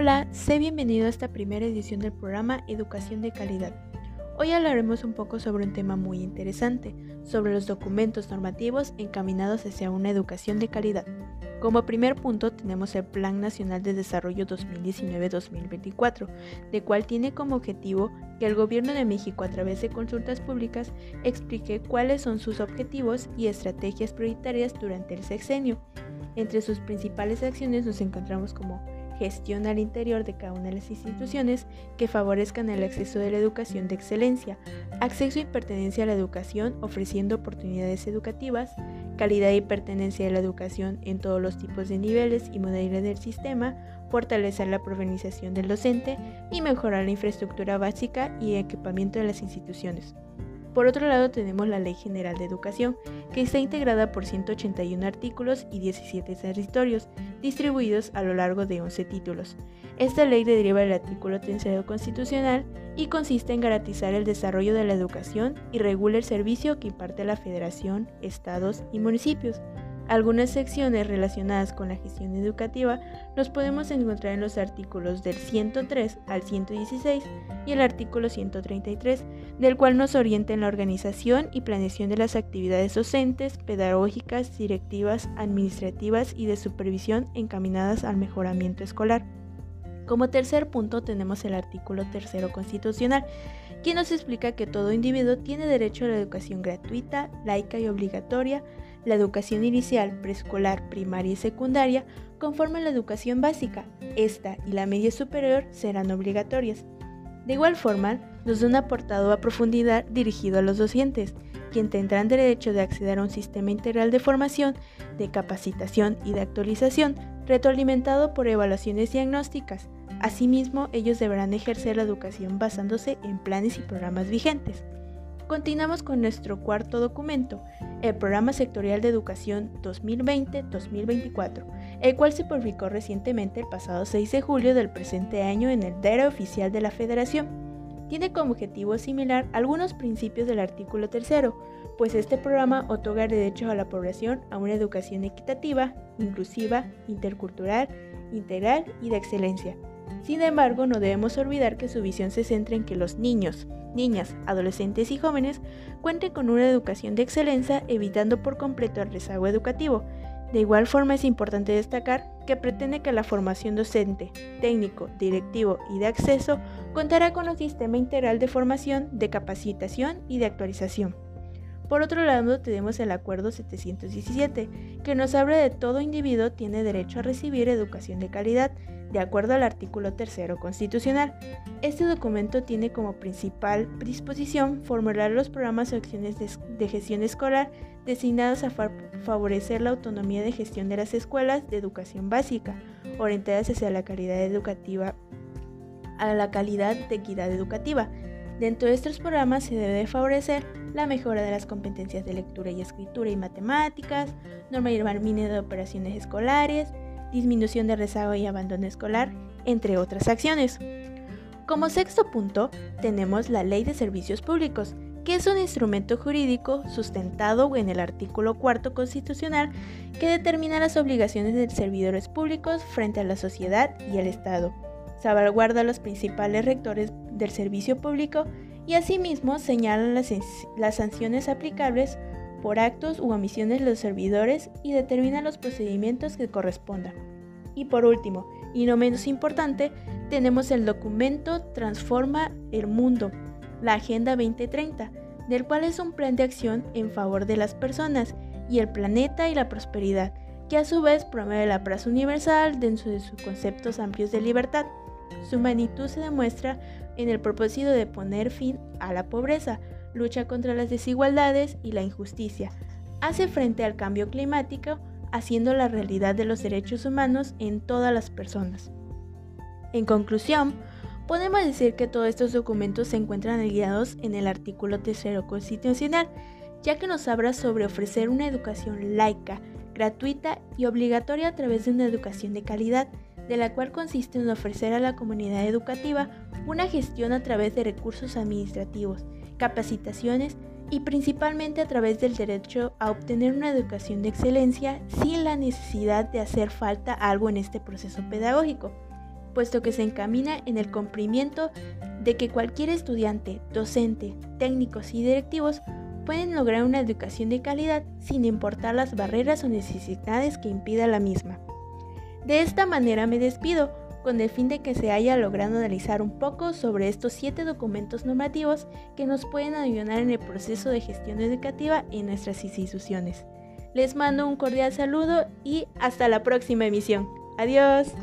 Hola, sé bienvenido a esta primera edición del programa Educación de Calidad. Hoy hablaremos un poco sobre un tema muy interesante, sobre los documentos normativos encaminados hacia una educación de calidad. Como primer punto tenemos el Plan Nacional de Desarrollo 2019-2024, de cual tiene como objetivo que el Gobierno de México a través de consultas públicas explique cuáles son sus objetivos y estrategias prioritarias durante el sexenio. Entre sus principales acciones nos encontramos como gestión al interior de cada una de las instituciones que favorezcan el acceso de la educación de excelencia, acceso y pertenencia a la educación ofreciendo oportunidades educativas, calidad y pertenencia de la educación en todos los tipos de niveles y modalidades del sistema, fortalecer la provenización del docente y mejorar la infraestructura básica y equipamiento de las instituciones. Por otro lado tenemos la Ley General de Educación, que está integrada por 181 artículos y 17 territorios, distribuidos a lo largo de 11 títulos. Esta ley deriva del artículo 3 constitucional y consiste en garantizar el desarrollo de la educación y regula el servicio que imparte la Federación, estados y municipios. Algunas secciones relacionadas con la gestión educativa los podemos encontrar en los artículos del 103 al 116 y el artículo 133, del cual nos orienta en la organización y planeación de las actividades docentes, pedagógicas, directivas, administrativas y de supervisión encaminadas al mejoramiento escolar. Como tercer punto tenemos el artículo tercero constitucional, quien nos explica que todo individuo tiene derecho a la educación gratuita, laica y obligatoria, la educación inicial, preescolar, primaria y secundaria conforman la educación básica. Esta y la media superior serán obligatorias. De igual forma, nos da un apartado a profundidad dirigido a los docentes, quien tendrán derecho de acceder a un sistema integral de formación, de capacitación y de actualización, retroalimentado por evaluaciones diagnósticas. Asimismo, ellos deberán ejercer la educación basándose en planes y programas vigentes. Continuamos con nuestro cuarto documento, el Programa Sectorial de Educación 2020-2024, el cual se publicó recientemente el pasado 6 de julio del presente año en el Diario Oficial de la Federación. Tiene como objetivo similar algunos principios del artículo tercero, pues este programa otorga derechos a la población a una educación equitativa, inclusiva, intercultural, integral y de excelencia. Sin embargo, no debemos olvidar que su visión se centra en que los niños, niñas, adolescentes y jóvenes cuenten con una educación de excelencia evitando por completo el rezago educativo. De igual forma es importante destacar que pretende que la formación docente, técnico, directivo y de acceso contará con un sistema integral de formación, de capacitación y de actualización. Por otro lado, tenemos el Acuerdo 717, que nos habla de todo individuo tiene derecho a recibir educación de calidad, de acuerdo al artículo 3 constitucional. Este documento tiene como principal disposición formular los programas o acciones de, gestión escolar destinados a favorecer la autonomía de gestión de las escuelas de educación básica, orientadas hacia la calidad educativa, a la calidad de equidad educativa. Dentro de estos programas se debe favorecer la mejora de las competencias de lectura y escritura y matemáticas, norma y de operaciones escolares, disminución de rezago y abandono escolar, entre otras acciones. Como sexto punto, tenemos la Ley de Servicios Públicos, que es un instrumento jurídico sustentado en el artículo cuarto constitucional que determina las obligaciones de servidores públicos frente a la sociedad y el Estado. Salvaguarda los principales rectores del servicio público y asimismo señala las, las sanciones aplicables por actos u omisiones de los servidores y determina los procedimientos que correspondan. Y por último, y no menos importante, tenemos el documento Transforma el Mundo, la Agenda 2030, del cual es un plan de acción en favor de las personas y el planeta y la prosperidad, que a su vez promueve la paz universal dentro de sus conceptos amplios de libertad. Su magnitud se demuestra en el propósito de poner fin a la pobreza, lucha contra las desigualdades y la injusticia, hace frente al cambio climático, haciendo la realidad de los derechos humanos en todas las personas. En conclusión, podemos decir que todos estos documentos se encuentran guiados en el artículo tercero constitucional, ya que nos habla sobre ofrecer una educación laica, gratuita y obligatoria a través de una educación de calidad, de la cual consiste en ofrecer a la comunidad educativa una gestión a través de recursos administrativos, capacitaciones y principalmente a través del derecho a obtener una educación de excelencia sin la necesidad de hacer falta algo en este proceso pedagógico. puesto que se encamina en el cumplimiento de que cualquier estudiante, docente, técnicos y directivos pueden lograr una educación de calidad sin importar las barreras o necesidades que impida la misma. De esta manera me despido, con el fin de que se haya logrado analizar un poco sobre estos siete documentos normativos que nos pueden ayudar en el proceso de gestión educativa en nuestras instituciones. Les mando un cordial saludo y hasta la próxima emisión. Adiós.